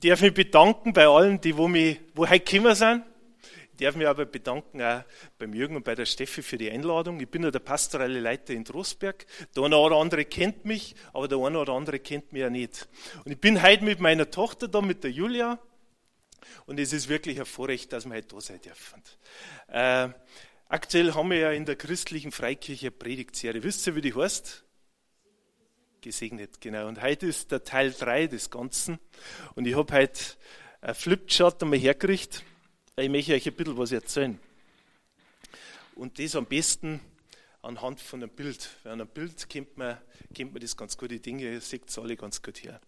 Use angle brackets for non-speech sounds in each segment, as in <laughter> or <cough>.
Ich darf mich bedanken bei allen, die wo, mich, wo heute gekommen sind. Ich darf mich aber bedanken auch beim Jürgen und bei der Steffi für die Einladung. Ich bin ja der pastorale Leiter in Trostberg. Der eine oder andere kennt mich, aber der eine oder andere kennt mich ja nicht. Und ich bin heute mit meiner Tochter da, mit der Julia. Und es ist wirklich ein Vorrecht, dass wir heute da sein dürfen. Äh, aktuell haben wir ja in der christlichen Freikirche Predigtserie. Wisst ihr, wie die heißt? Gesegnet, genau. Und heute ist der Teil 3 des Ganzen. Und ich habe heute ein Flipchart einmal hergekriegt. Ich möchte euch ein bisschen was erzählen. Und das am besten anhand von einem Bild. Weil an einem Bild kennt man, kennt man das ganz gut, die Dinge, ihr seht es alle ganz gut her.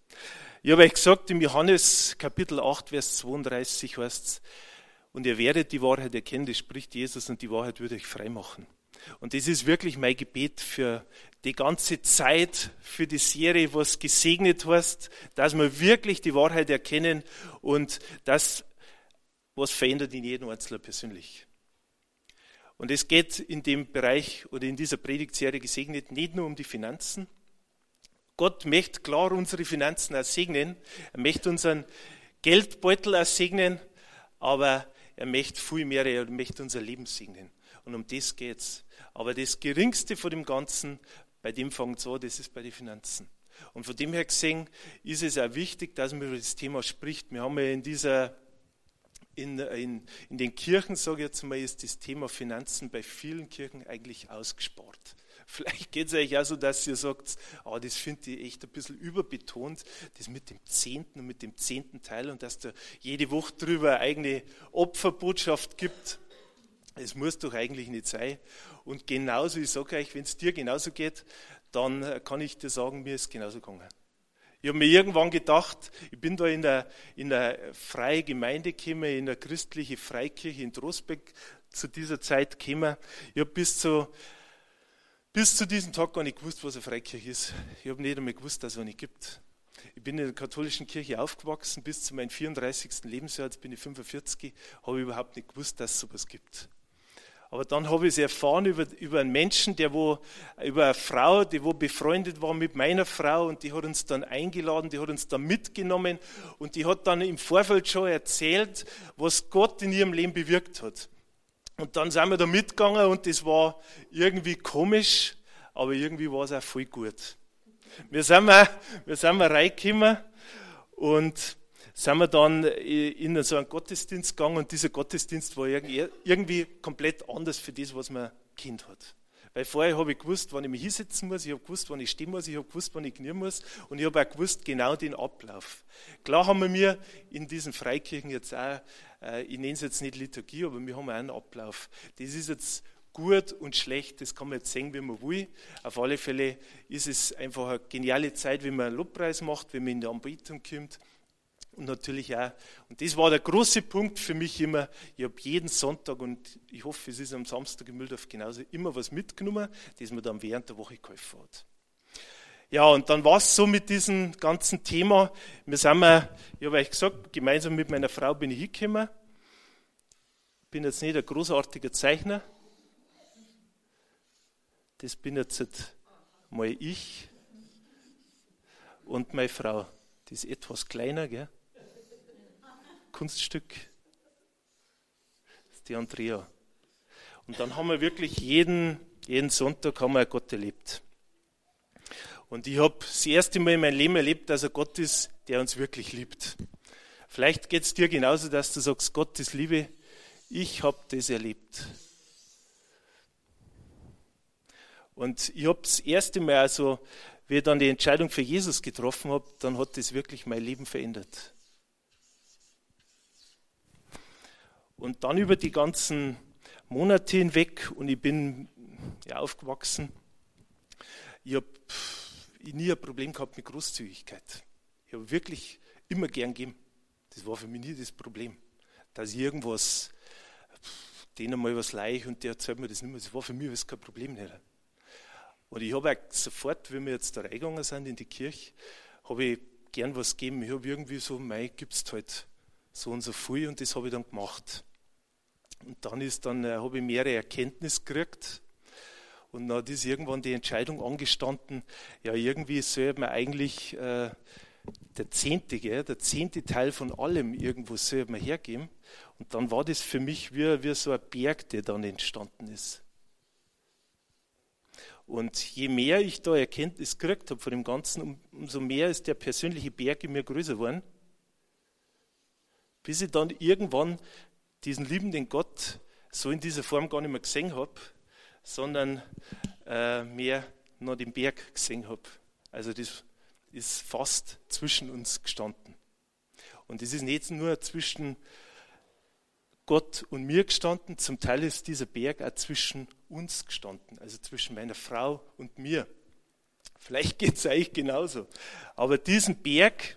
Ich habe euch gesagt, im Johannes Kapitel 8, Vers 32 heißt es, und ihr werdet die Wahrheit erkennen, das spricht Jesus, und die Wahrheit würde euch frei machen. Und das ist wirklich mein Gebet für die ganze Zeit, für die Serie, was gesegnet hast, dass wir wirklich die Wahrheit erkennen und das, was verändert in jedem Einzelnen persönlich. Und es geht in dem Bereich oder in dieser Predigtserie gesegnet nicht nur um die Finanzen. Gott möchte klar unsere Finanzen auch segnen. Er möchte unseren Geldbeutel auch segnen, aber er möchte viel mehr, er möchte unser Leben segnen. Und um das geht's. Aber das Geringste von dem Ganzen, bei dem fängt es an, das ist bei den Finanzen. Und von dem her gesehen ist es auch wichtig, dass man über das Thema spricht. Wir haben ja in dieser in, in, in den Kirchen, sage ich jetzt mal, ist das Thema Finanzen bei vielen Kirchen eigentlich ausgespart. <laughs> Vielleicht geht es euch auch so, dass ihr sagt, oh, das finde ich echt ein bisschen überbetont, das mit dem Zehnten und mit dem zehnten Teil und dass da jede Woche drüber eine eigene Opferbotschaft gibt. Es muss doch eigentlich nicht sein. Und genauso, ich sage euch, wenn es dir genauso geht, dann kann ich dir sagen, mir ist genauso gegangen. Ich habe mir irgendwann gedacht, ich bin da in der, in der freie Gemeinde gekommen, in der christliche Freikirche in Trostbeck zu dieser Zeit gekommen. Ich habe bis zu, bis zu diesem Tag gar nicht gewusst, was eine Freikirche ist. Ich habe nicht einmal gewusst, dass es eine gibt. Ich bin in der katholischen Kirche aufgewachsen, bis zu meinem 34. Lebensjahr, jetzt bin ich 45, habe ich überhaupt nicht gewusst, dass es sowas gibt. Aber dann habe ich es erfahren über, über einen Menschen, der wo, über eine Frau, die wo befreundet war mit meiner Frau und die hat uns dann eingeladen, die hat uns dann mitgenommen und die hat dann im Vorfeld schon erzählt, was Gott in ihrem Leben bewirkt hat. Und dann sind wir da mitgegangen und das war irgendwie komisch, aber irgendwie war es auch voll gut. Wir sind mal, wir sind mal reingekommen und sind wir dann in so einen Gottesdienst gegangen und dieser Gottesdienst war irgendwie komplett anders für das, was man Kind hat. Weil vorher habe ich gewusst, wann ich mich hinsetzen muss, ich habe gewusst, wann ich stehen muss, ich habe gewusst, wann ich knien muss und ich habe auch gewusst, genau den Ablauf. Klar haben wir mir in diesen Freikirchen jetzt auch, äh, ich nenne es jetzt nicht Liturgie, aber wir haben auch einen Ablauf. Das ist jetzt gut und schlecht, das kann man jetzt sehen, wie man will. Auf alle Fälle ist es einfach eine geniale Zeit, wenn man einen Lobpreis macht, wenn man in die Anbetung kommt und natürlich auch, und das war der große Punkt für mich immer, ich habe jeden Sonntag und ich hoffe, es ist am Samstag im Mühldorf genauso, immer was mitgenommen, das man dann während der Woche geholfen hat. Ja, und dann war es so mit diesem ganzen Thema, wir sind ich habe euch gesagt, gemeinsam mit meiner Frau bin ich hingekommen, bin jetzt nicht ein großartiger Zeichner, das bin jetzt mal ich und meine Frau. Die ist etwas kleiner, gell? Kunststück. Das ist die Andrea. Und dann haben wir wirklich jeden, jeden Sonntag haben wir Gott erlebt. Und ich habe das erste Mal in meinem Leben erlebt, dass er Gott ist, der uns wirklich liebt. Vielleicht geht es dir genauso, dass du sagst, Gott ist Liebe. Ich habe das erlebt. Und ich habe das erste Mal, also, wie ich dann die Entscheidung für Jesus getroffen habe, dann hat das wirklich mein Leben verändert. Und dann über die ganzen Monate hinweg, und ich bin ja, aufgewachsen, ich habe nie ein Problem gehabt mit Großzügigkeit. Ich habe wirklich immer gern gegeben. Das war für mich nie das Problem. Dass ich irgendwas, denen mal was leih und der erzählt mir das nicht mehr, das war für mich alles kein Problem nicht. Und ich habe sofort, wie wir jetzt da reingegangen sind in die Kirche, habe ich gern was gegeben. Ich habe irgendwie so, mei, gibt es halt so und so viel und das habe ich dann gemacht. Und dann ist dann, äh, habe ich mehrere Erkenntnisse gekriegt. Und dann ist irgendwann die Entscheidung angestanden, ja, irgendwie soll man eigentlich äh, der Zehnte, gell, der zehnte Teil von allem irgendwo soll man hergeben. Und dann war das für mich wie, wie so ein Berg, der dann entstanden ist. Und je mehr ich da Erkenntnis gekriegt habe von dem Ganzen, umso mehr ist der persönliche Berg in mir größer geworden, bis ich dann irgendwann diesen liebenden Gott so in dieser Form gar nicht mehr gesehen habe, sondern äh, mehr noch den Berg gesehen habe. Also das ist fast zwischen uns gestanden. Und es ist nicht nur zwischen Gott und mir gestanden, zum Teil ist dieser Berg auch zwischen uns gestanden, also zwischen meiner Frau und mir. Vielleicht geht es eigentlich genauso. Aber diesen Berg,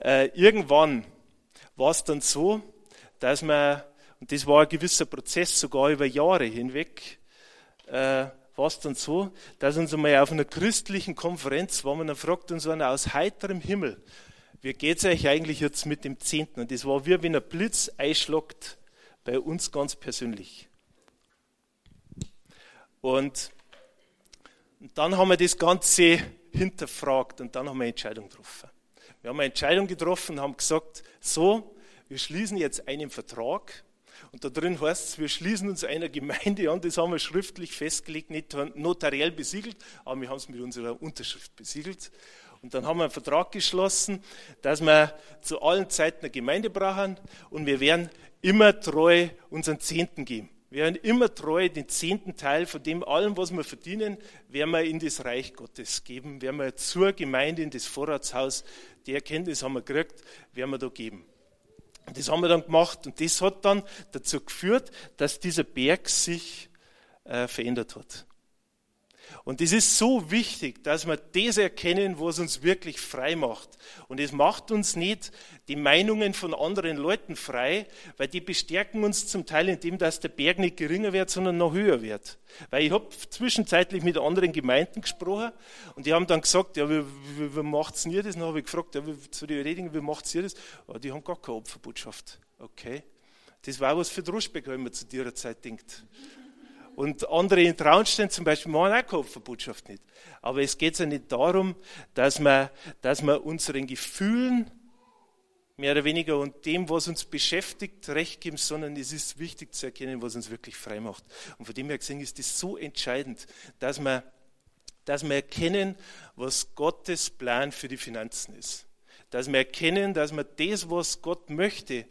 äh, irgendwann war es dann so, dass man, und das war ein gewisser Prozess, sogar über Jahre hinweg, äh, war es dann so, dass uns einmal auf einer christlichen Konferenz war, man dann fragt uns einer aus heiterem Himmel, wie geht es euch eigentlich jetzt mit dem Zehnten? Und das war wie wenn ein Blitz einschlagt bei uns ganz persönlich. Und, und dann haben wir das Ganze hinterfragt und dann haben wir eine Entscheidung getroffen. Wir haben eine Entscheidung getroffen und haben gesagt, so, wir schließen jetzt einen Vertrag und da drin heißt es, wir schließen uns einer Gemeinde an, das haben wir schriftlich festgelegt, nicht notariell besiegelt, aber wir haben es mit unserer Unterschrift besiegelt. Und dann haben wir einen Vertrag geschlossen, dass wir zu allen Zeiten eine Gemeinde brauchen und wir werden immer treu unseren Zehnten geben. Wir werden immer treu den zehnten Teil von dem allem, was wir verdienen, werden wir in das Reich Gottes geben, werden wir zur Gemeinde in das Vorratshaus, die Erkenntnis haben wir gekriegt, werden wir da geben. Und das haben wir dann gemacht und das hat dann dazu geführt, dass dieser Berg sich äh, verändert hat. Und es ist so wichtig, dass wir das erkennen, was uns wirklich frei macht. Und es macht uns nicht die Meinungen von anderen Leuten frei, weil die bestärken uns zum Teil in dem, dass der Berg nicht geringer wird, sondern noch höher wird. Weil ich habe zwischenzeitlich mit anderen Gemeinden gesprochen und die haben dann gesagt, ja, wie, wie, wie macht's ihr das? dann habe ich gefragt, ja, wie, zu den Redingen, wie macht's ihr das? Ja, die haben gar keine Opferbotschaft. Okay. Das war was für Droschbeck, wenn man zu dieser Zeit denkt. Und andere in Traunstein zum Beispiel machen auch Kopfverbotschaft nicht. Aber es geht ja nicht darum, dass wir, dass wir unseren Gefühlen mehr oder weniger und dem, was uns beschäftigt, recht geben, sondern es ist wichtig zu erkennen, was uns wirklich frei macht. Und von dem her gesehen ist es so entscheidend, dass wir, dass wir erkennen, was Gottes Plan für die Finanzen ist. Dass wir erkennen, dass wir das, was Gott möchte,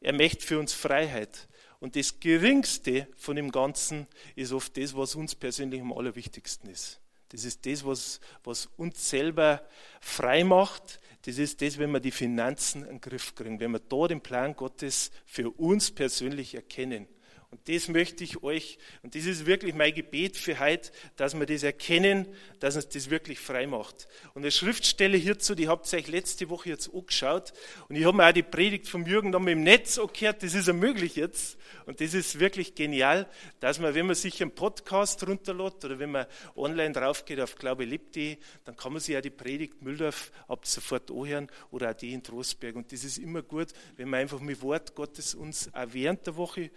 er möchte für uns Freiheit. Und das Geringste von dem Ganzen ist oft das, was uns persönlich am allerwichtigsten ist. Das ist das, was, was uns selber frei macht. Das ist das, wenn wir die Finanzen in den Griff kriegen, wenn wir da den Plan Gottes für uns persönlich erkennen. Und das möchte ich euch, und das ist wirklich mein Gebet für heute, dass wir das erkennen, dass uns das wirklich frei macht. Und eine Schriftstelle hierzu, die habt ihr euch letzte Woche jetzt angeschaut. Und ich habe mir auch die Predigt vom Jürgen dann im Netz angehört, das ist ja möglich jetzt. Und das ist wirklich genial, dass man, wenn man sich einen Podcast runterlädt oder wenn man online draufgeht auf glaube-lebt.de, dann kann man sich ja die Predigt Mühldorf ab sofort anhören oder auch die in Trostberg. Und das ist immer gut, wenn man einfach mit Wort Gottes uns auch während der Woche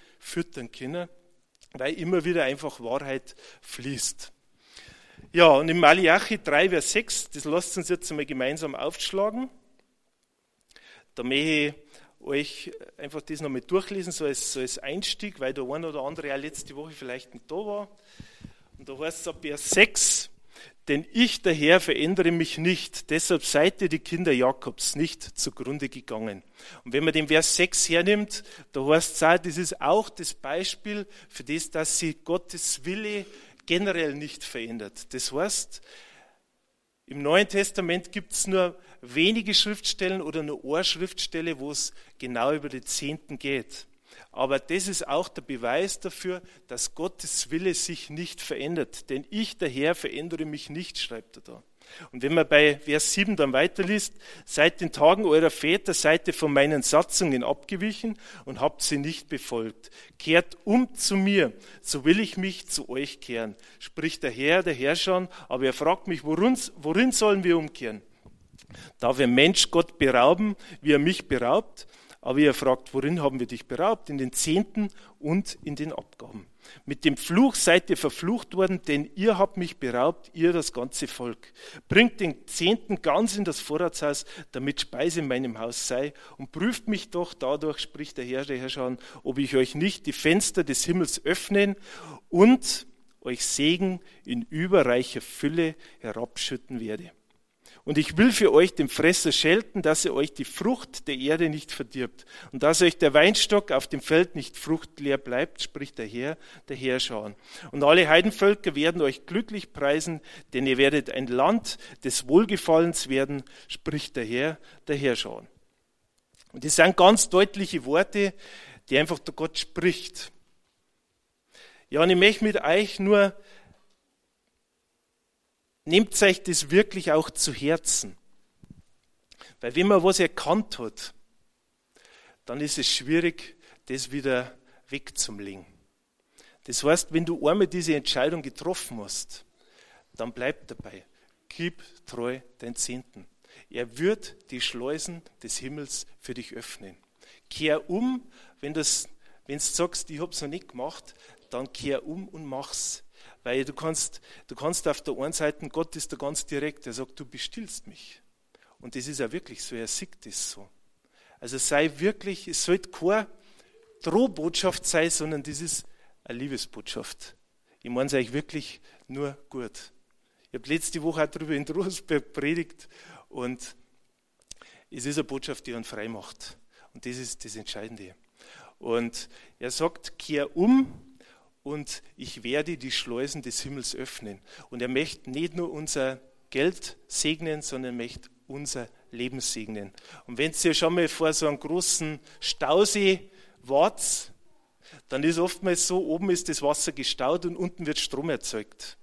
füttern können, weil immer wieder einfach Wahrheit fließt. Ja, und im Malachi 3, Vers 6, das lasst uns jetzt einmal gemeinsam aufschlagen. Da möchte ich euch einfach das nochmal durchlesen, so als, so als Einstieg, weil der eine oder andere ja letzte Woche vielleicht nicht da war. Und da heißt es ab Vers 6, denn ich, der Herr, verändere mich nicht, deshalb seid ihr die Kinder Jakobs nicht zugrunde gegangen. Und wenn man den Vers 6 hernimmt, da heißt es auch, das ist auch das Beispiel für das, dass sie Gottes Wille generell nicht verändert. Das heißt, im Neuen Testament gibt es nur wenige Schriftstellen oder nur eine Schriftstelle, wo es genau über die Zehnten geht. Aber das ist auch der Beweis dafür, dass Gottes Wille sich nicht verändert. Denn ich, der Herr, verändere mich nicht, schreibt er da. Und wenn man bei Vers 7 dann weiterliest, seit den Tagen eurer Väter seid ihr von meinen Satzungen abgewichen und habt sie nicht befolgt. Kehrt um zu mir, so will ich mich zu euch kehren, spricht der Herr, der Herrscher, aber er fragt mich, worin, worin sollen wir umkehren? Darf ein Mensch Gott berauben, wie er mich beraubt? Aber ihr fragt, worin haben wir dich beraubt? In den Zehnten und in den Abgaben. Mit dem Fluch seid ihr verflucht worden, denn ihr habt mich beraubt, ihr das ganze Volk. Bringt den Zehnten ganz in das Vorratshaus, damit Speise in meinem Haus sei, und prüft mich doch dadurch, spricht der Herr, der Herrscher, ob ich euch nicht die Fenster des Himmels öffnen und euch Segen in überreicher Fülle herabschütten werde. Und ich will für euch den Fresser schelten, dass er euch die Frucht der Erde nicht verdirbt und dass euch der Weinstock auf dem Feld nicht fruchtleer bleibt, spricht der Herr, der Herrscher. Und alle Heidenvölker werden euch glücklich preisen, denn ihr werdet ein Land des Wohlgefallens werden, spricht der Herr, der Herrscher. Und das sind ganz deutliche Worte, die einfach der Gott spricht. Ja, und ich möchte mit euch nur nehmt euch das wirklich auch zu Herzen. Weil wenn man was erkannt hat, dann ist es schwierig, das wieder wegzulegen. Das heißt, wenn du einmal diese Entscheidung getroffen hast, dann bleib dabei. Gib treu dein Zehnten. Er wird die Schleusen des Himmels für dich öffnen. Kehr um, wenn, du sagst, ich habe es noch nicht gemacht, dann kehr um und mach's. Weil du kannst, du kannst auf der einen Seite, Gott ist da ganz direkt, er sagt, du bestillst mich. Und das ist ja wirklich so, er sieht das so. Also sei wirklich, es sollte keine Drohbotschaft sein, sondern das ist eine Liebesbotschaft. Ich meine es euch wirklich nur gut. Ich habe letzte Woche auch darüber in Trostberg predigt und es ist eine Botschaft, die einen frei macht. Und das ist das Entscheidende. Und er sagt, kehr um und ich werde die Schleusen des Himmels öffnen. Und er möchte nicht nur unser Geld segnen, sondern er möchte unser Leben segnen. Und wenn ihr schon mal vor so einem großen Stausee wart, dann ist oftmals so, oben ist das Wasser gestaut und unten wird Strom erzeugt.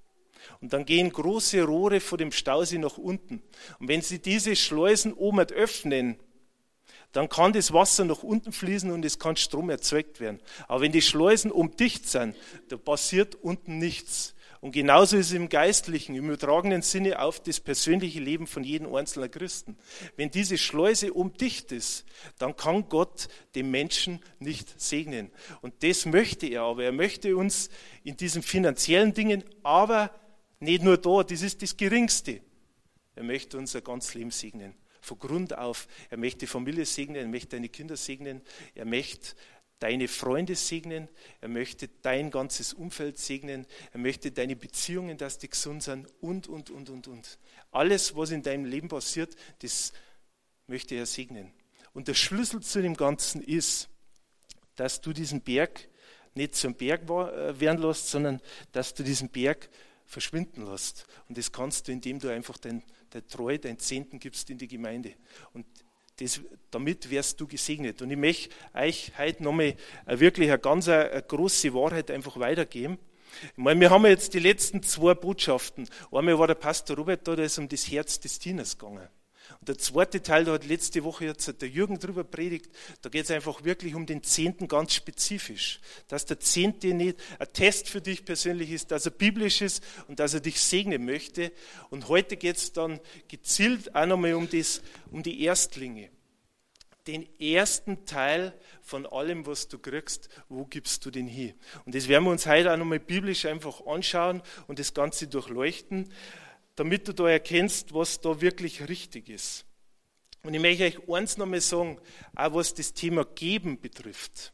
Und dann gehen große Rohre vor dem Stausee nach unten. Und wenn sie diese Schleusen oben öffnen, dann kann das Wasser nach unten fließen und es kann Strom erzeugt werden. Aber wenn die Schleusen umdicht sind, da passiert unten nichts. Und genauso ist es im Geistlichen, im übertragenen Sinne auf das persönliche Leben von jedem einzelnen Christen. Wenn diese Schleuse umdicht ist, dann kann Gott den Menschen nicht segnen. Und das möchte er, aber er möchte uns in diesen finanziellen Dingen, aber nicht nur da, das ist das Geringste. Er möchte unser ganzes Leben segnen von Grund auf. Er möchte die Familie segnen, er möchte deine Kinder segnen, er möchte deine Freunde segnen, er möchte dein ganzes Umfeld segnen, er möchte deine Beziehungen, dass die gesund sind und, und, und, und, und. Alles, was in deinem Leben passiert, das möchte er segnen. Und der Schlüssel zu dem Ganzen ist, dass du diesen Berg nicht zum Berg äh, werden lässt, sondern dass du diesen Berg verschwinden lässt. Und das kannst du, indem du einfach dein der treu dein Zehnten gibst in die Gemeinde. Und das, damit wirst du gesegnet. Und ich möchte euch heute nochmal wirklich eine ganz eine große Wahrheit einfach weitergeben. Ich meine, wir haben jetzt die letzten zwei Botschaften. Einmal war der Pastor Robert da, da ist um das Herz des Dieners gegangen. Und der zweite Teil, da hat letzte Woche jetzt der Jürgen drüber predigt, da geht es einfach wirklich um den Zehnten ganz spezifisch. Dass der Zehnte nicht ein Test für dich persönlich ist, dass er biblisch ist und dass er dich segnen möchte. Und heute geht es dann gezielt auch nochmal um, das, um die Erstlinge. Den ersten Teil von allem, was du kriegst, wo gibst du den hin? Und das werden wir uns heute auch nochmal biblisch einfach anschauen und das Ganze durchleuchten damit du da erkennst, was da wirklich richtig ist. Und ich möchte euch eins nochmal sagen, auch was das Thema Geben betrifft.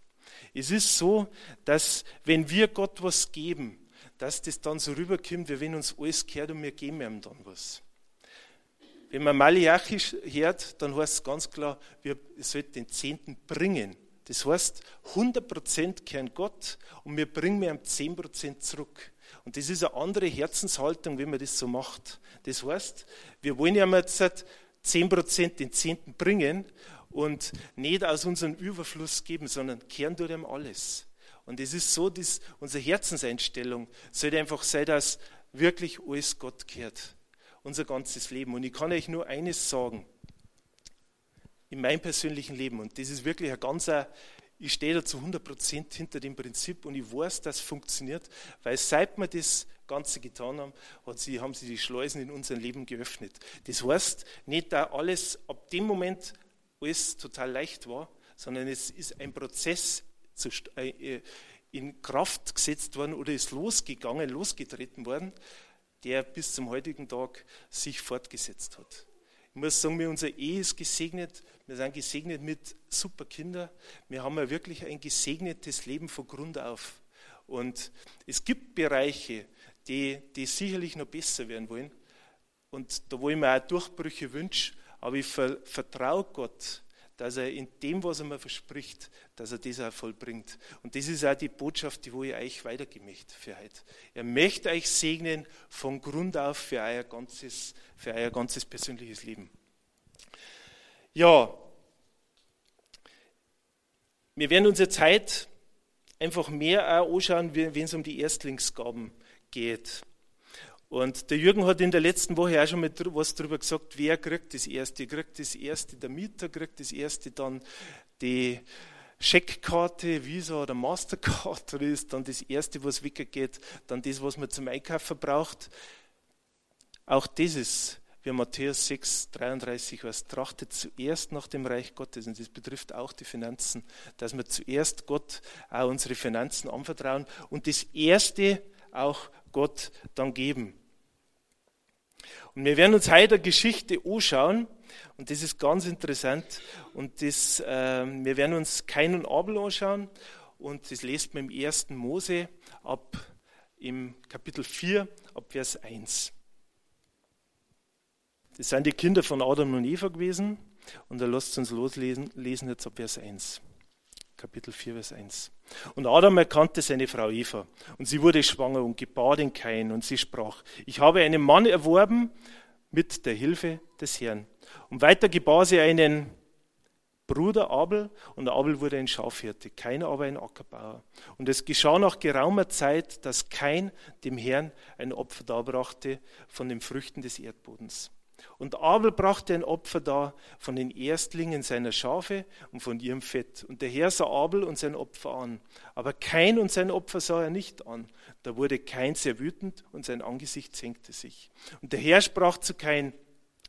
Es ist so, dass wenn wir Gott was geben, dass das dann so rüberkommt, wie wenn uns alles gehört und wir geben ihm dann was. Wenn man Malachi hört, dann heißt es ganz klar, wir sollten den Zehnten bringen. Das heißt, 100% kehren Gott und wir bringen ihm 10% zurück. Und das ist eine andere Herzenshaltung, wie man das so macht. Das heißt, wir wollen ja jetzt 10% den Zehnten bringen und nicht aus unserem Überfluss geben, sondern kehren durch ihm alles. Und es ist so, dass unsere Herzenseinstellung sollte einfach sein, dass wirklich alles Gott kehrt. Unser ganzes Leben. Und ich kann euch nur eines sagen. In meinem persönlichen Leben, und das ist wirklich ein ganzer ich stehe da zu 100% hinter dem Prinzip und ich weiß, dass es funktioniert, weil seit wir das Ganze getan haben, hat sie, haben sie die Schleusen in unserem Leben geöffnet. Das heißt, nicht da alles ab dem Moment alles total leicht war, sondern es ist ein Prozess äh, in Kraft gesetzt worden oder ist losgegangen, losgetreten worden, der bis zum heutigen Tag sich fortgesetzt hat. Ich muss sagen, unsere Ehe ist gesegnet. Wir sind gesegnet mit super Kindern. Wir haben ja wirklich ein gesegnetes Leben von Grund auf. Und es gibt Bereiche, die, die sicherlich noch besser werden wollen. Und da wo ich mir auch Durchbrüche wünsche, aber ich vertraue Gott, dass er in dem, was er mir verspricht, dass er das auch vollbringt. Und das ist auch die Botschaft, die wo ich euch weitergeben möchte für heute. Er möchte euch segnen von Grund auf für euer ganzes, für euer ganzes persönliches Leben. Ja, wir werden unsere Zeit einfach mehr anschauen, wenn es um die Erstlingsgaben geht. Und der Jürgen hat in der letzten Woche auch schon mal was darüber gesagt, wer kriegt das Erste. Kriegt das Erste der Mieter, kriegt das Erste dann die Scheckkarte, Visa oder Mastercard, oder <laughs> ist dann das Erste, was weggeht, dann das, was man zum Einkaufen braucht. Auch das ist, wie Matthäus 6, 33 was trachtet zuerst nach dem Reich Gottes, und das betrifft auch die Finanzen, dass wir zuerst Gott auch unsere Finanzen anvertrauen und das Erste auch Gott dann geben. Und wir werden uns heute eine Geschichte anschauen, und das ist ganz interessant. Und das, äh, wir werden uns Kain und Abel anschauen, und das lest man im 1. Mose ab im Kapitel 4, ab Vers 1. Das sind die Kinder von Adam und Eva gewesen, und da lasst uns loslesen, lesen jetzt ab Vers 1. Kapitel 4, Vers 1. Und Adam erkannte seine Frau Eva, und sie wurde schwanger und gebar den Kain, und sie sprach, ich habe einen Mann erworben mit der Hilfe des Herrn. Und weiter gebar sie einen Bruder Abel, und Abel wurde ein Schafhirte, Kain aber ein Ackerbauer. Und es geschah nach geraumer Zeit, dass Kain dem Herrn ein Opfer darbrachte von den Früchten des Erdbodens. Und Abel brachte ein Opfer dar von den Erstlingen seiner Schafe und von ihrem Fett. Und der Herr sah Abel und sein Opfer an. Aber Kain und sein Opfer sah er nicht an. Da wurde Kain sehr wütend und sein Angesicht senkte sich. Und der Herr sprach zu Kain,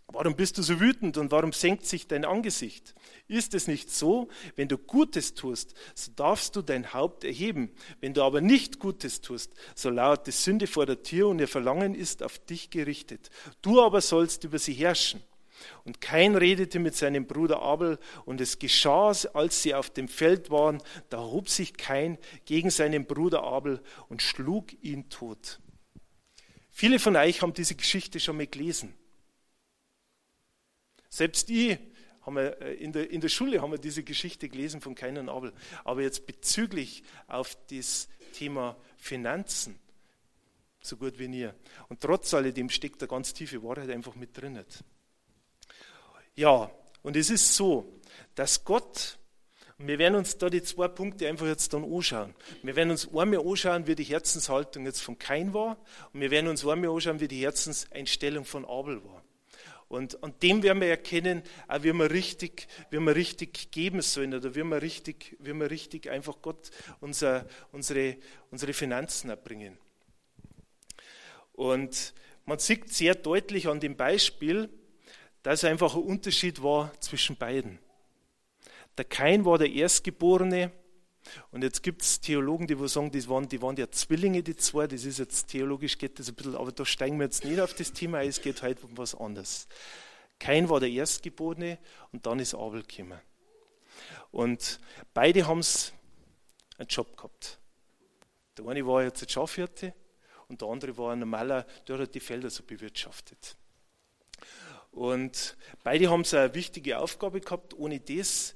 Warum bist du so wütend und warum senkt sich dein Angesicht? Ist es nicht so, wenn du Gutes tust, so darfst du dein Haupt erheben. Wenn du aber nicht Gutes tust, so lauert die Sünde vor der Tür und ihr Verlangen ist auf dich gerichtet. Du aber sollst über sie herrschen. Und Kain redete mit seinem Bruder Abel, und es geschah, als sie auf dem Feld waren, da hob sich Kain gegen seinen Bruder Abel und schlug ihn tot. Viele von euch haben diese Geschichte schon mal gelesen. Selbst ich haben wir äh, in der, in der Schule haben wir diese Geschichte gelesen von Kain und Abel. Aber jetzt bezüglich auf das Thema Finanzen, so gut wie nie. Und trotz alledem steckt da ganz tiefe Wahrheit einfach mit drin. Ja, und es ist so, dass Gott, wir werden uns da die zwei Punkte einfach jetzt dann anschauen. Wir werden uns einmal anschauen, wie die Herzenshaltung jetzt von Kain war, und wir werden uns einmal anschauen, wie die Herzenseinstellung von Abel war. Und an dem werden wir erkennen, auch wie wir richtig, wie wir richtig geben sollen oder wie wir richtig, wie wir richtig einfach Gott unser, unsere, unsere Finanzen erbringen. Und man sieht sehr deutlich an dem Beispiel, dass einfach ein Unterschied war zwischen beiden. Der Kain war der Erstgeborene, und jetzt gibt es Theologen, die sagen, die waren, die waren ja Zwillinge, die zwei. Das ist jetzt theologisch geht das ein bisschen, aber da steigen wir jetzt nicht auf das Thema ein, es geht halt um was anderes. Kain war der Erstgeborene und dann ist Abel gekommen. Und beide haben einen Job gehabt. Der eine war jetzt ein Schafhirte und der andere war ein normaler, der hat die Felder so bewirtschaftet. Und beide haben so eine wichtige Aufgabe gehabt. Ohne das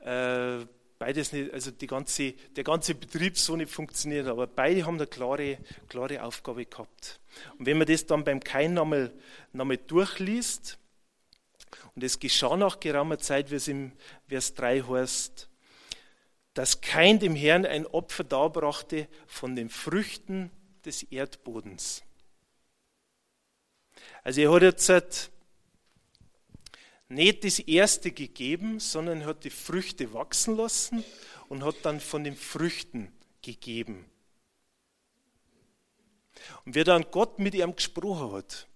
äh, beides nicht, also ganze, der ganze Betrieb so nicht funktioniert, aber beide haben eine klare, klare Aufgabe gehabt. Und wenn man das dann beim Kain nochmal, nochmal durchliest, und es geschah nach geraumer Zeit, wie es im Vers 3 heißt, dass Kain dem Herrn ein Opfer darbrachte von den Früchten des Erdbodens. Also er hat jetzt nicht das erste gegeben, sondern hat die Früchte wachsen lassen und hat dann von den Früchten gegeben. Und wie dann Gott mit ihm gesprochen hat,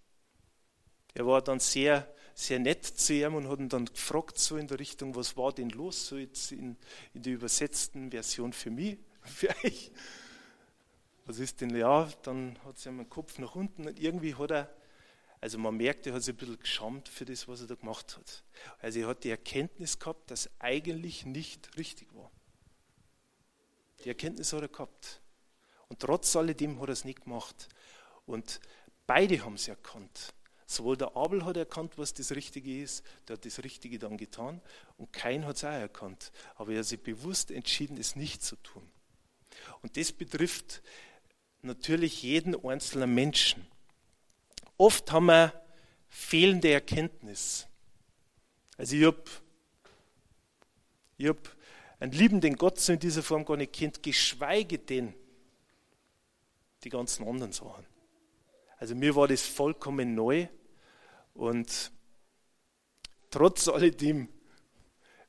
er war dann sehr, sehr nett zu ihm und hat ihn dann gefragt, so in der Richtung, was war denn los, so jetzt in, in der übersetzten Version für mich, <laughs> für euch. Was ist denn, ja, dann hat sie ihm den Kopf nach unten und irgendwie hat er, also man merkt, er hat sich ein bisschen geschämt für das, was er da gemacht hat. Also er hat die Erkenntnis gehabt, dass eigentlich nicht richtig war. Die Erkenntnis hat er gehabt. Und trotz alledem hat er es nicht gemacht. Und beide haben es erkannt. Sowohl der Abel hat erkannt, was das Richtige ist, der hat das Richtige dann getan, und kein hat es auch erkannt. Aber er hat sich bewusst entschieden, es nicht zu tun. Und das betrifft natürlich jeden einzelnen Menschen. Oft haben wir fehlende Erkenntnis. Also ich habe hab einen liebenden Gott so in dieser Form gar nicht kennt, geschweige denn die ganzen anderen Sachen. Also mir war das vollkommen neu und trotz alledem,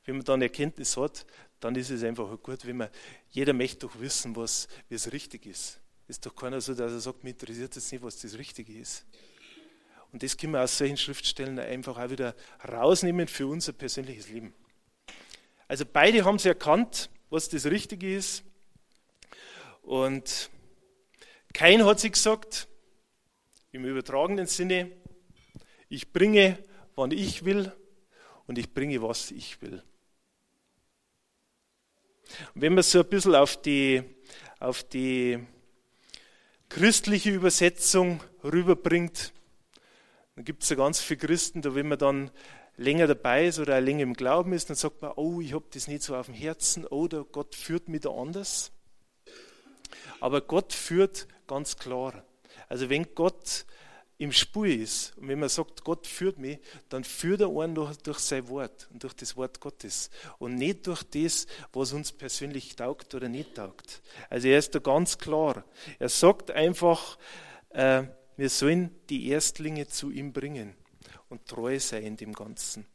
wenn man dann Erkenntnis hat, dann ist es einfach gut, wenn man, jeder möchte doch wissen, was, wie es richtig ist. Ist doch keiner so, dass er sagt, mir interessiert jetzt nicht, was das Richtige ist. Und das können wir aus solchen Schriftstellen einfach auch wieder rausnehmen für unser persönliches Leben. Also beide haben sie erkannt, was das Richtige ist. Und kein hat sie gesagt, im übertragenen Sinne, ich bringe, wann ich will und ich bringe, was ich will. Und wenn man so ein bisschen auf die, auf die christliche Übersetzung rüberbringt, dann gibt es ja ganz viele Christen, da wenn man dann länger dabei ist oder länger im Glauben ist, dann sagt man, oh, ich habe das nicht so auf dem Herzen, oder Gott führt mich da anders. Aber Gott führt ganz klar. Also wenn Gott im Spur ist und wenn man sagt, Gott führt mich, dann führt er einen durch, durch sein Wort und durch das Wort Gottes und nicht durch das, was uns persönlich taugt oder nicht taugt. Also er ist da ganz klar. Er sagt einfach, äh, wir sollen die Erstlinge zu ihm bringen und treu sein in dem Ganzen.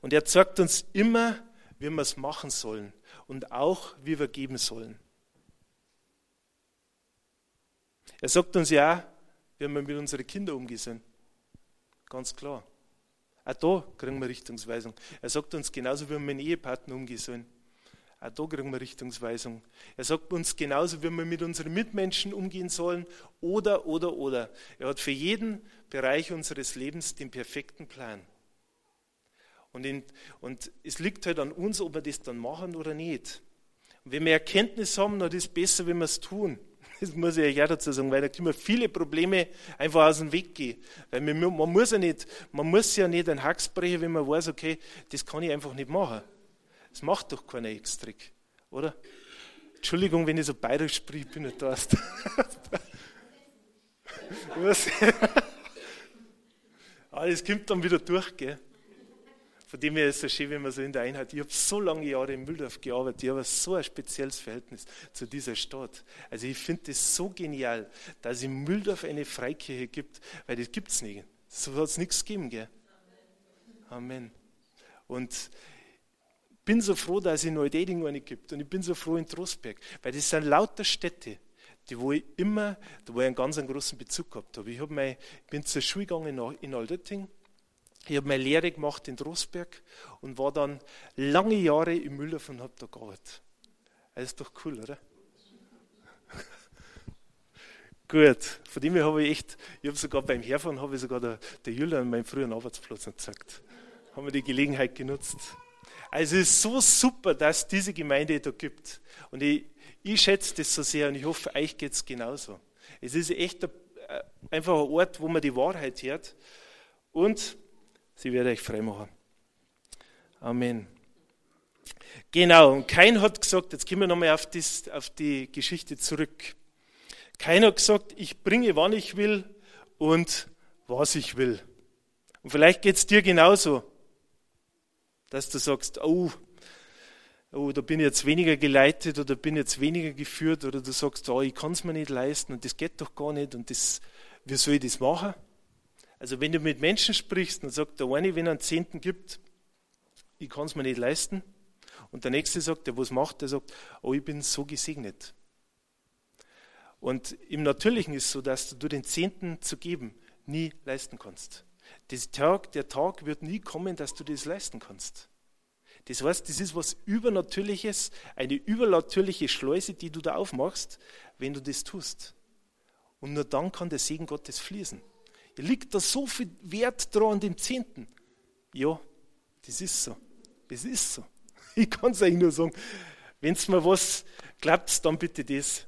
Und er zeigt uns immer, wie wir es machen sollen und auch, wie wir geben sollen. Er sagt uns ja, wie wir mit unseren Kindern umgehen sollen. Ganz klar. Auch da kriegen wir Richtungsweisung. Er sagt uns genauso, wie wir mit einem Ehepartner umgehen sollen. Auch da kriegen wir Richtungsweisung. Er sagt uns genauso, wie wir mit unseren Mitmenschen umgehen sollen. Oder, oder, oder. Er hat für jeden Bereich unseres Lebens den perfekten Plan. Und, in, und es liegt halt an uns, ob wir das dann machen oder nicht. Und wenn wir Erkenntnis haben, dann ist es besser, wenn wir es tun. <laughs> Das muss ich auch dazu sagen, weil da können wir viele Probleme einfach aus dem Weg gehen. Weil man, man muss ja nicht, man muss ja nicht ein Hax brechen, wenn man weiß, okay, das kann ich einfach nicht machen. Das macht doch keiner extra, oder? Entschuldigung, wenn ich so bayerisch spreche, ich bin nicht da. Alles kommt dann wieder durch, gell? Von dem her ist es so schön, wenn man so in der Einheit, ich habe so lange Jahre in Mühldorf gearbeitet, ich habe so ein spezielles Verhältnis zu dieser Stadt. Also ich finde es so genial, dass es in Mühldorf eine Freikirche gibt, weil das gibt es nicht. So hat es nichts gegeben, gell? Amen. Und bin so froh, dass es in Neudeding eine gibt und ich bin so froh in Trostberg, weil das sind lauter Städte, die wo ich immer, da wo ich einen ganz einen großen Bezug gehabt habe. Ich, hab mein, ich bin zur Schule gegangen in Altötting ich habe meine Lehre gemacht in Drosberg und war dann lange Jahre im Müller und habe da gearbeitet. Das ist doch cool, oder? <laughs> Gut, von dem her habe ich echt, ich habe sogar beim Herfahren, habe ich sogar der, der Julian meinen früheren Arbeitsplatz gezeigt. Haben wir die Gelegenheit genutzt. Also es ist so super, dass es diese Gemeinde da gibt. Und ich, ich schätze das so sehr und ich hoffe, euch geht es genauso. Es ist echt ein, äh, einfach ein Ort, wo man die Wahrheit hört. Und Sie wird euch frei machen. Amen. Genau, und kein hat gesagt, jetzt gehen wir nochmal auf, auf die Geschichte zurück. Keiner hat gesagt, ich bringe, wann ich will und was ich will. Und vielleicht geht es dir genauso, dass du sagst, oh, oh, da bin ich jetzt weniger geleitet oder bin jetzt weniger geführt oder du sagst, oh, ich kann es mir nicht leisten und das geht doch gar nicht und das, wie soll ich das machen? Also wenn du mit Menschen sprichst, dann sagt der eine, wenn er einen Zehnten gibt, ich kann es mir nicht leisten. Und der nächste sagt, der was macht, der sagt, oh, ich bin so gesegnet. Und im Natürlichen ist es so, dass du den Zehnten zu geben nie leisten kannst. Tag, der Tag wird nie kommen, dass du das leisten kannst. Das heißt, das ist was Übernatürliches, eine übernatürliche Schleuse, die du da aufmachst, wenn du das tust. Und nur dann kann der Segen Gottes fließen. Liegt da so viel Wert dran an dem Zehnten? Ja, das ist so. Das ist so. <laughs> Ich kann es eigentlich nur sagen, wenn es mir was klappt, dann bitte das.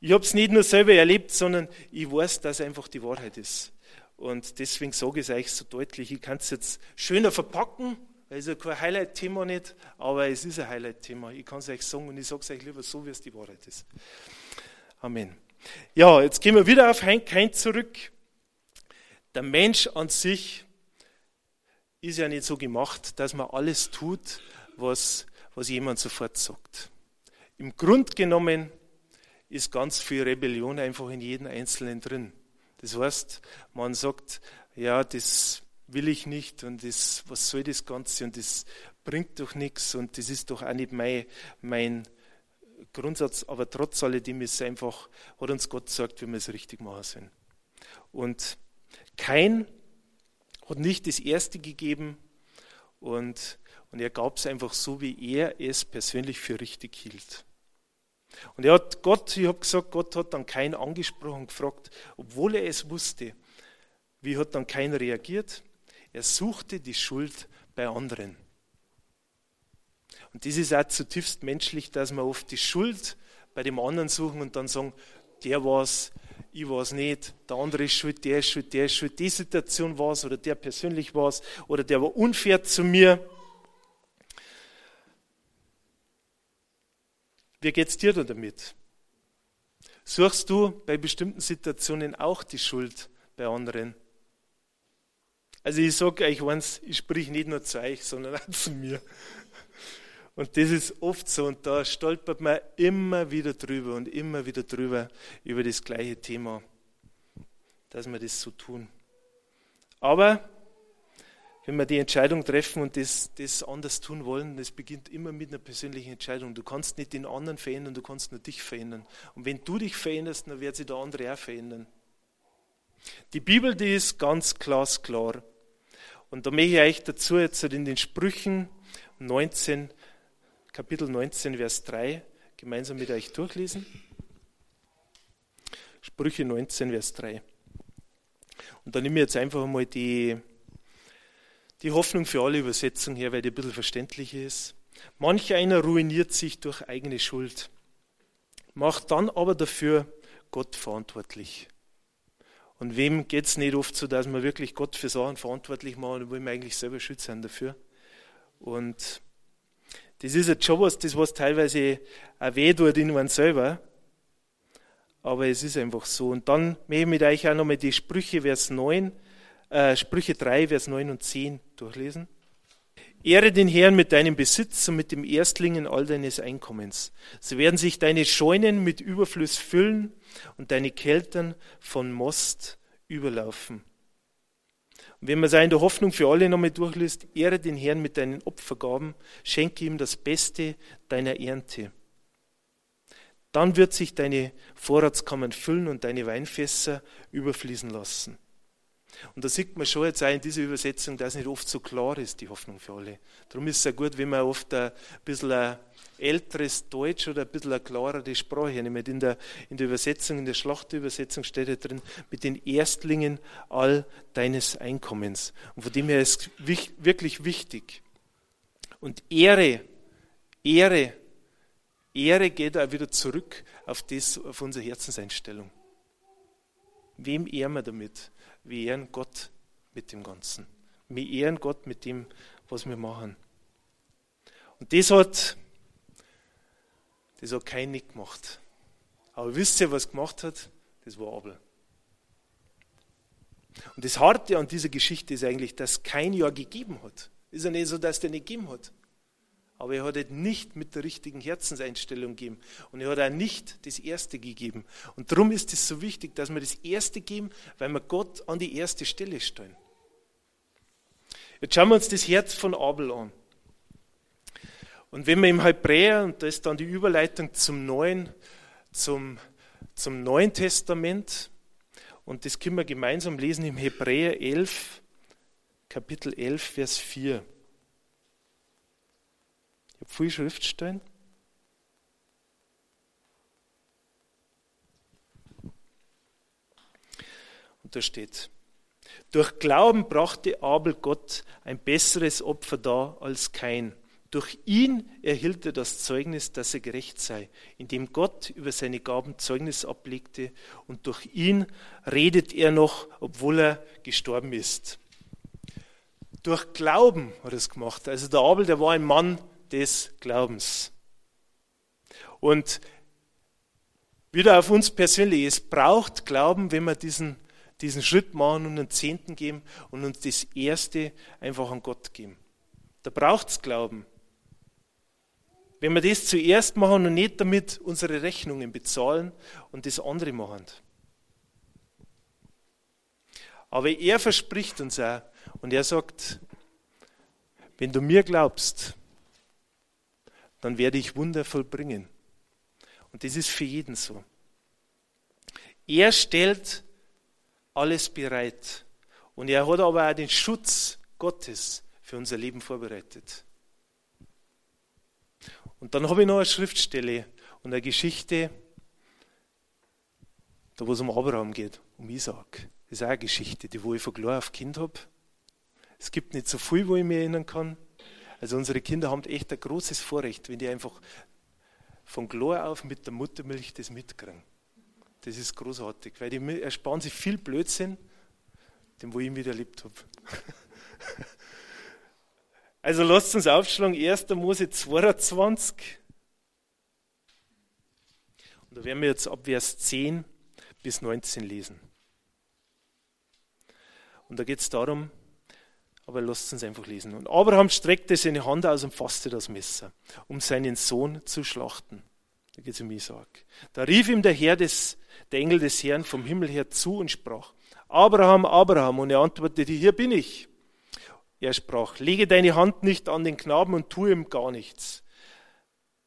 Ich habe es nicht nur selber erlebt, sondern ich weiß, dass einfach die Wahrheit ist. Und deswegen sage ich es euch so deutlich. Ich kann es jetzt schöner verpacken, weil es ja kein Highlight-Thema nicht, aber es ist ein Highlight-Thema. Ich kann es euch sagen und ich sage es euch lieber so, wie es die Wahrheit ist. Amen. Ja, jetzt gehen wir wieder auf Heinz zurück. Der Mensch an sich ist ja nicht so gemacht, dass man alles tut, was, was jemand sofort sagt. Im Grund genommen ist ganz viel Rebellion einfach in jedem Einzelnen drin. Das heißt, man sagt, ja, das will ich nicht und das, was soll das Ganze und das bringt doch nichts und das ist doch auch nicht mein, mein Grundsatz, aber trotz alledem ist einfach, hat uns Gott gesagt, wie wir es richtig machen sollen. Und kein hat nicht das Erste gegeben und, und er gab es einfach so, wie er es persönlich für richtig hielt. Und er hat Gott, ich habe gesagt, Gott hat dann keinen angesprochen, gefragt, obwohl er es wusste. Wie hat dann keiner reagiert? Er suchte die Schuld bei anderen. Und das ist auch zutiefst menschlich, dass wir oft die Schuld bei dem anderen suchen und dann sagen, der war es, ich war es nicht, der andere ist schuld, der ist schuld, der ist schuld, die Situation war es oder der persönlich war es oder der war unfair zu mir. Wie geht es dir da damit? Suchst du bei bestimmten Situationen auch die Schuld bei anderen? Also ich sage euch eins, ich sprich nicht nur zu euch, sondern auch zu mir. Und das ist oft so und da stolpert man immer wieder drüber und immer wieder drüber über das gleiche Thema, dass wir das so tun. Aber wenn wir die Entscheidung treffen und das, das anders tun wollen, das beginnt immer mit einer persönlichen Entscheidung. Du kannst nicht den anderen verändern, du kannst nur dich verändern. Und wenn du dich veränderst, dann wird sich der andere auch verändern. Die Bibel, die ist ganz glasklar. Und da möchte ich euch dazu jetzt in den Sprüchen 19 Kapitel 19, Vers 3 gemeinsam mit euch durchlesen. Sprüche 19, Vers 3. Und dann nehme ich jetzt einfach mal die, die Hoffnung für alle Übersetzungen her, weil die ein bisschen verständlicher ist. Manch einer ruiniert sich durch eigene Schuld, macht dann aber dafür Gott verantwortlich. Und wem geht es nicht oft so, dass man wirklich Gott für Sachen verantwortlich machen und will man eigentlich selber schützen dafür? Und das ist jetzt schon was, das was teilweise auch weh tut in man selber. Aber es ist einfach so. Und dann möchte ich mit euch auch nochmal die Sprüche, Vers 9, äh, Sprüche 3, Vers 9 und 10 durchlesen. Ehre den Herrn mit deinem Besitz und mit dem Erstlingen all deines Einkommens. So werden sich deine Scheunen mit Überfluss füllen und deine Keltern von Most überlaufen. Und wenn man es in der Hoffnung für alle nochmal durchliest, ehre den Herrn mit deinen Opfergaben, schenke ihm das Beste deiner Ernte. Dann wird sich deine Vorratskammern füllen und deine Weinfässer überfließen lassen. Und da sieht man schon jetzt auch in dieser Übersetzung, dass nicht oft so klar ist, die Hoffnung für alle. Darum ist es ja gut, wenn man oft ein bisschen ein älteres Deutsch oder ein bisschen eine klarere Sprache nimmt. In der, in der Übersetzung, in der Schlachtübersetzung steht ja drin, mit den Erstlingen all deines Einkommens. Und von dem her ist es wirklich wichtig. Und Ehre, Ehre, Ehre geht auch wieder zurück auf, das, auf unsere Herzenseinstellung. Wem ehren wir damit? Wir ehren Gott mit dem Ganzen. Wir ehren Gott mit dem, was wir machen. Und das hat, das hat kein Nick gemacht. Aber wisst ihr, was gemacht hat? Das war Abel. Und das Harte an dieser Geschichte ist eigentlich, dass kein Ja gegeben hat. Ist ja nicht so, dass der nicht gegeben hat. Aber er hat es nicht mit der richtigen Herzenseinstellung gegeben. Und er hat auch nicht das Erste gegeben. Und darum ist es so wichtig, dass wir das Erste geben, weil wir Gott an die erste Stelle stellen. Jetzt schauen wir uns das Herz von Abel an. Und wenn wir im Hebräer, und da ist dann die Überleitung zum Neuen, zum, zum Neuen Testament, und das können wir gemeinsam lesen im Hebräer 11, Kapitel 11, Vers 4. Viele Schriftstellen. Und da steht, durch Glauben brachte Abel Gott ein besseres Opfer dar als kein. Durch ihn erhielt er das Zeugnis, dass er gerecht sei, indem Gott über seine Gaben Zeugnis ablegte und durch ihn redet er noch, obwohl er gestorben ist. Durch Glauben hat er es gemacht. Also der Abel, der war ein Mann des Glaubens. Und wieder auf uns persönlich, es braucht Glauben, wenn wir diesen, diesen Schritt machen und einen Zehnten geben und uns das Erste einfach an Gott geben. Da braucht es Glauben. Wenn wir das zuerst machen und nicht damit unsere Rechnungen bezahlen und das andere machen. Aber er verspricht uns auch und er sagt, wenn du mir glaubst, dann werde ich Wunder vollbringen. Und das ist für jeden so. Er stellt alles bereit. Und er hat aber auch den Schutz Gottes für unser Leben vorbereitet. Und dann habe ich noch eine Schriftstelle und eine Geschichte, da wo es um Abraham geht, um Isaac. Das ist auch eine Geschichte, die wo ich von klar auf Kind habe. Es gibt nicht so viel, wo ich mich erinnern kann. Also unsere Kinder haben echt ein großes Vorrecht, wenn die einfach von klar auf mit der Muttermilch das mitkriegen. Das ist großartig, weil die ersparen sich viel Blödsinn, den wo ich wieder erlebt habe. <laughs> Also lasst uns aufschlagen, 1. Mose 22. Und da werden wir jetzt ab Vers 10 bis 19 lesen. Und da geht es darum, aber lasst uns einfach lesen. Und Abraham streckte seine Hand aus und fasste das Messer, um seinen Sohn zu schlachten. Da geht es um Isaac. Da rief ihm der Herr des, der Engel des Herrn vom Himmel her zu und sprach, Abraham, Abraham. Und er antwortete, hier bin ich. Er sprach, lege deine Hand nicht an den Knaben und tue ihm gar nichts.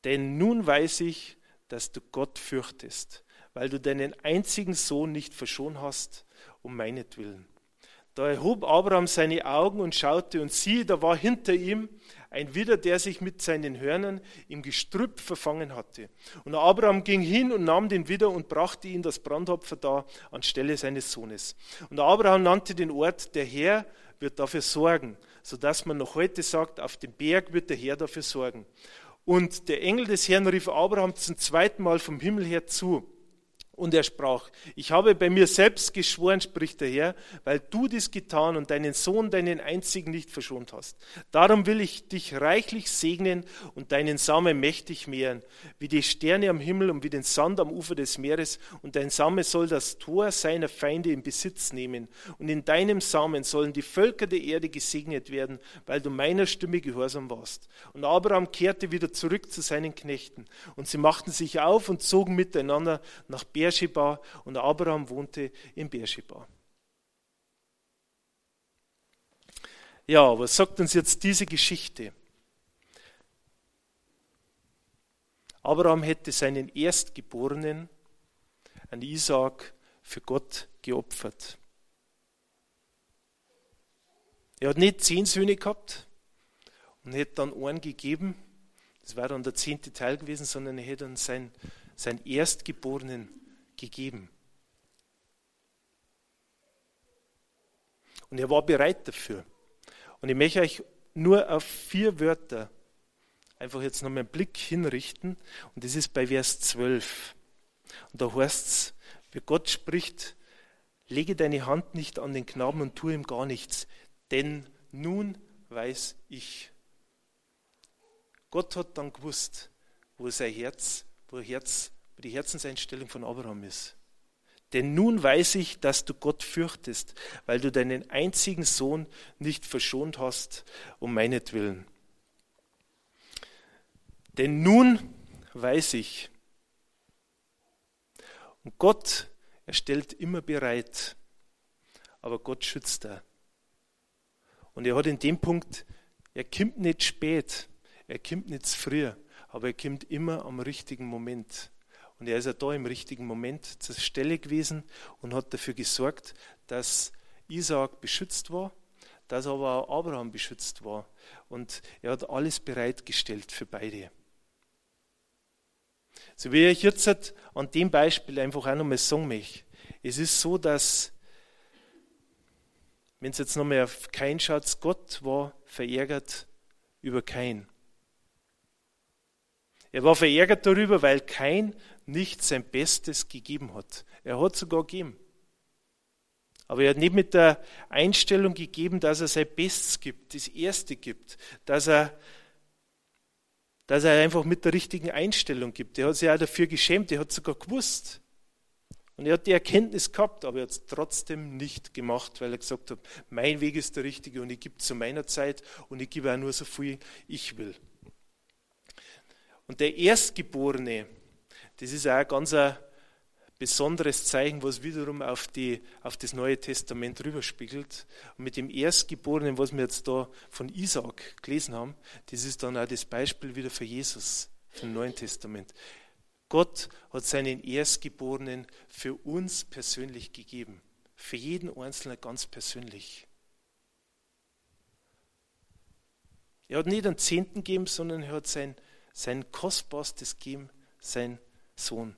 Denn nun weiß ich, dass du Gott fürchtest, weil du deinen einzigen Sohn nicht verschont hast, um meinetwillen. Da erhob Abraham seine Augen und schaute, und siehe, da war hinter ihm ein Widder, der sich mit seinen Hörnern im Gestrüpp verfangen hatte. Und Abraham ging hin und nahm den Widder und brachte ihn das Brandopfer da anstelle seines Sohnes. Und Abraham nannte den Ort, der Herr wird dafür sorgen, sodass man noch heute sagt, auf dem Berg wird der Herr dafür sorgen. Und der Engel des Herrn rief Abraham zum zweiten Mal vom Himmel her zu. Und er sprach, ich habe bei mir selbst geschworen, spricht der Herr, weil du dies getan und deinen Sohn, deinen einzigen nicht verschont hast. Darum will ich dich reichlich segnen und deinen Samen mächtig mehren, wie die Sterne am Himmel und wie den Sand am Ufer des Meeres. Und dein Same soll das Tor seiner Feinde in Besitz nehmen. Und in deinem Samen sollen die Völker der Erde gesegnet werden, weil du meiner Stimme gehorsam warst. Und Abraham kehrte wieder zurück zu seinen Knechten. Und sie machten sich auf und zogen miteinander nach Ber Beersheba und Abraham wohnte in Beersheba. Ja, was sagt uns jetzt diese Geschichte? Abraham hätte seinen Erstgeborenen an Isaak für Gott geopfert. Er hat nicht zehn Söhne gehabt und hätte dann einen gegeben, das war dann der zehnte Teil gewesen, sondern er hätte dann sein, seinen Erstgeborenen gegeben. Und er war bereit dafür. Und ich möchte euch nur auf vier Wörter einfach jetzt noch mal einen Blick hinrichten. Und das ist bei Vers 12. Und da heißt es, wie Gott spricht, lege deine Hand nicht an den Knaben und tue ihm gar nichts, denn nun weiß ich. Gott hat dann gewusst, wo sein Herz, wo Herz die Herzenseinstellung von Abraham ist. Denn nun weiß ich, dass du Gott fürchtest, weil du deinen einzigen Sohn nicht verschont hast, um meinetwillen. Denn nun weiß ich. Und Gott, er stellt immer bereit, aber Gott schützt da. Und er hat in dem Punkt, er kommt nicht spät, er kommt nicht früher, aber er kommt immer am richtigen Moment. Und er ist ja da im richtigen Moment zur Stelle gewesen und hat dafür gesorgt, dass Isaak beschützt war, dass aber auch Abraham beschützt war. Und er hat alles bereitgestellt für beide. So wie ich jetzt an dem Beispiel einfach auch nochmal sagen möchte. Es ist so, dass, wenn es jetzt nochmal auf Kain schaut, Gott war verärgert über Kain. Er war verärgert darüber, weil Kain nicht sein Bestes gegeben hat. Er hat sogar gegeben. Aber er hat nicht mit der Einstellung gegeben, dass er sein Bestes gibt, das Erste gibt, dass er, dass er einfach mit der richtigen Einstellung gibt. Er hat sich auch dafür geschämt, er hat sogar gewusst. Und er hat die Erkenntnis gehabt, aber er hat es trotzdem nicht gemacht, weil er gesagt hat, mein Weg ist der richtige und ich gebe zu meiner Zeit und ich gebe auch nur so viel ich will. Und der Erstgeborene, das ist auch ein ganz besonderes Zeichen, was wiederum auf, die, auf das Neue Testament rüberspiegelt. Und mit dem Erstgeborenen, was wir jetzt da von Isaac gelesen haben, das ist dann auch das Beispiel wieder für Jesus vom Neuen Testament. Gott hat seinen Erstgeborenen für uns persönlich gegeben. Für jeden Einzelnen ganz persönlich. Er hat nicht einen Zehnten gegeben, sondern er hat sein, sein Kostbarstes gegeben, sein Sohn.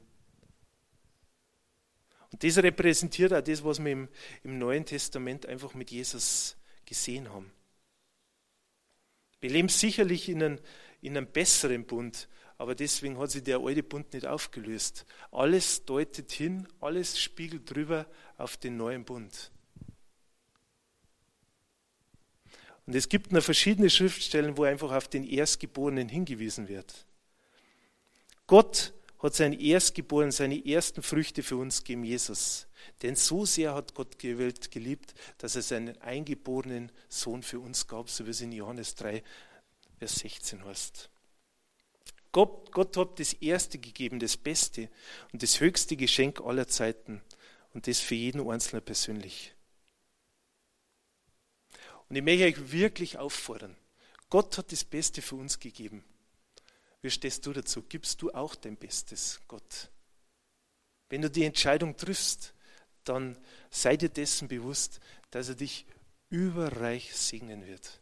Und das repräsentiert auch das, was wir im, im Neuen Testament einfach mit Jesus gesehen haben. Wir leben sicherlich in einem, in einem besseren Bund, aber deswegen hat sich der alte Bund nicht aufgelöst. Alles deutet hin, alles spiegelt drüber auf den neuen Bund. Und es gibt noch verschiedene Schriftstellen, wo einfach auf den Erstgeborenen hingewiesen wird. Gott hat sein Erstgeboren, seine ersten Früchte für uns gegeben, Jesus. Denn so sehr hat Gott die Welt geliebt, dass er seinen eingeborenen Sohn für uns gab, so wie es in Johannes 3, Vers 16 heißt. Gott, Gott hat das Erste gegeben, das Beste und das höchste Geschenk aller Zeiten und das für jeden Einzelnen persönlich. Und ich möchte euch wirklich auffordern, Gott hat das Beste für uns gegeben. Wie stehst du dazu? Gibst du auch dein Bestes, Gott? Wenn du die Entscheidung triffst, dann sei dir dessen bewusst, dass er dich überreich segnen wird.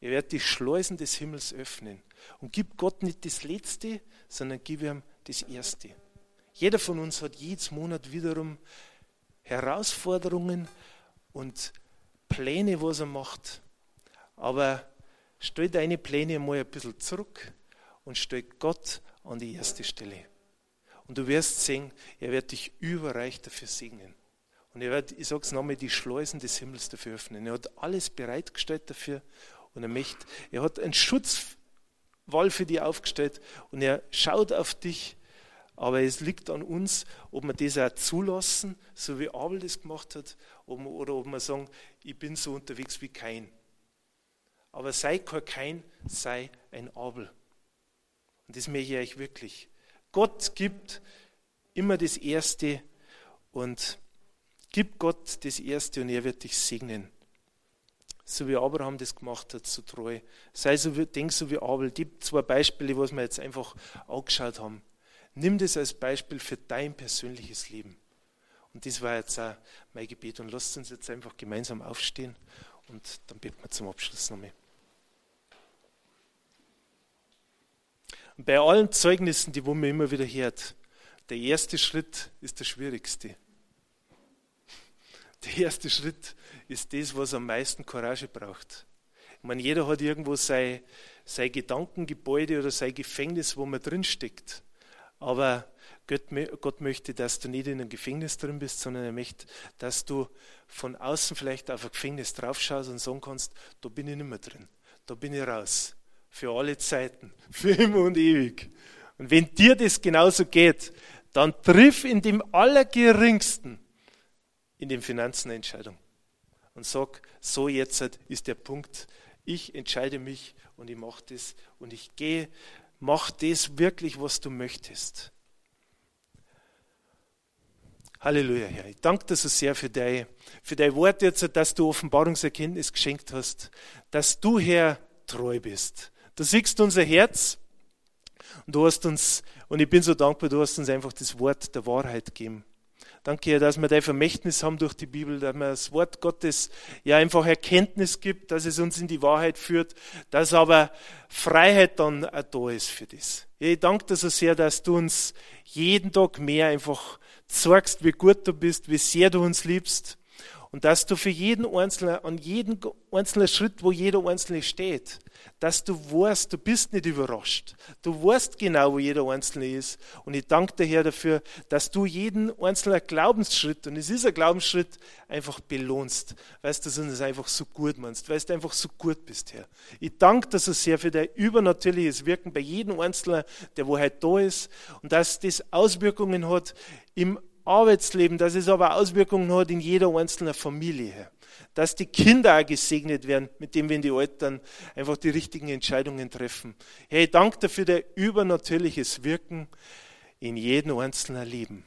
Er wird die Schleusen des Himmels öffnen und gib Gott nicht das Letzte, sondern gib ihm das Erste. Jeder von uns hat jedes Monat wiederum Herausforderungen und Pläne, was er macht. Aber stell deine Pläne mal ein bisschen zurück und stell Gott an die erste Stelle. Und du wirst sehen, er wird dich überreich dafür segnen. Und er wird, ich sage es nochmal, die Schleusen des Himmels dafür öffnen. Er hat alles bereitgestellt dafür und er möchte, er hat einen Schutzwall für dich aufgestellt und er schaut auf dich. Aber es liegt an uns, ob wir das auch zulassen, so wie Abel das gemacht hat, oder ob wir sagen, ich bin so unterwegs wie kein. Aber sei kein Kein, sei ein Abel. Und das möchte ich euch wirklich. Gott gibt immer das Erste und gib Gott das Erste und er wird dich segnen. So wie Abraham das gemacht hat, so treu. Sei so, denk so wie Abel. Die zwei Beispiele, was wir jetzt einfach angeschaut haben. Nimm das als Beispiel für dein persönliches Leben. Und das war jetzt auch mein Gebet. Und lasst uns jetzt einfach gemeinsam aufstehen und dann beten wir zum Abschluss nochmal. Und bei allen Zeugnissen, die man immer wieder hört, der erste Schritt ist der schwierigste. Der erste Schritt ist das, was am meisten Courage braucht. Ich meine, jeder hat irgendwo sein, sein Gedankengebäude oder sein Gefängnis, wo man drinsteckt. Aber Gott, Gott, möchte, dass du nicht in einem Gefängnis drin bist, sondern er möchte, dass du von außen vielleicht auf ein Gefängnis draufschaust und sagen kannst, da bin ich nicht mehr drin, da bin ich raus für alle Zeiten, <laughs> für immer und ewig. Und wenn dir das genauso geht, dann triff in dem Allergeringsten in den Finanzen eine Entscheidung und sag, so jetzt ist der Punkt, ich entscheide mich und ich mache das und ich gehe, mach das wirklich, was du möchtest. Halleluja, Herr. Ich danke dir so sehr für dein, für dein Wort jetzt, dass du Offenbarungserkenntnis geschenkt hast, dass du, Herr, treu bist Du siehst unser Herz und du hast uns, und ich bin so dankbar, du hast uns einfach das Wort der Wahrheit gegeben. Danke, dass wir dein Vermächtnis haben durch die Bibel, dass mir das Wort Gottes ja einfach Erkenntnis gibt, dass es uns in die Wahrheit führt, dass aber Freiheit dann auch da ist für das. Ich danke dir so sehr, dass du uns jeden Tag mehr einfach zeigst, wie gut du bist, wie sehr du uns liebst und dass du für jeden Einzelnen, an jeden einzelnen Schritt, wo jeder Einzelne steht, dass du weißt, du bist nicht überrascht. Du weißt genau, wo jeder Einzelne ist. Und ich danke dir, Herr, dafür, dass du jeden einzelnen Glaubensschritt, und es ist ein Glaubensschritt, einfach belohnst. Weißt du, dass du es einfach so gut meinst, weil du einfach so gut bist, Herr. Ich danke dir so sehr für dein übernatürliches Wirken bei jedem Einzelnen, der wo heute da ist, und dass das Auswirkungen hat im Arbeitsleben, dass es aber Auswirkungen hat in jeder einzelnen Familie. Dass die Kinder auch gesegnet werden, mit dem, wenn die Eltern einfach die richtigen Entscheidungen treffen. Hey, danke dafür der übernatürliches Wirken in jedem einzelnen Leben.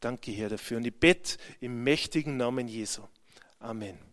Danke, Herr, dafür. Und ich bete im mächtigen Namen Jesu. Amen.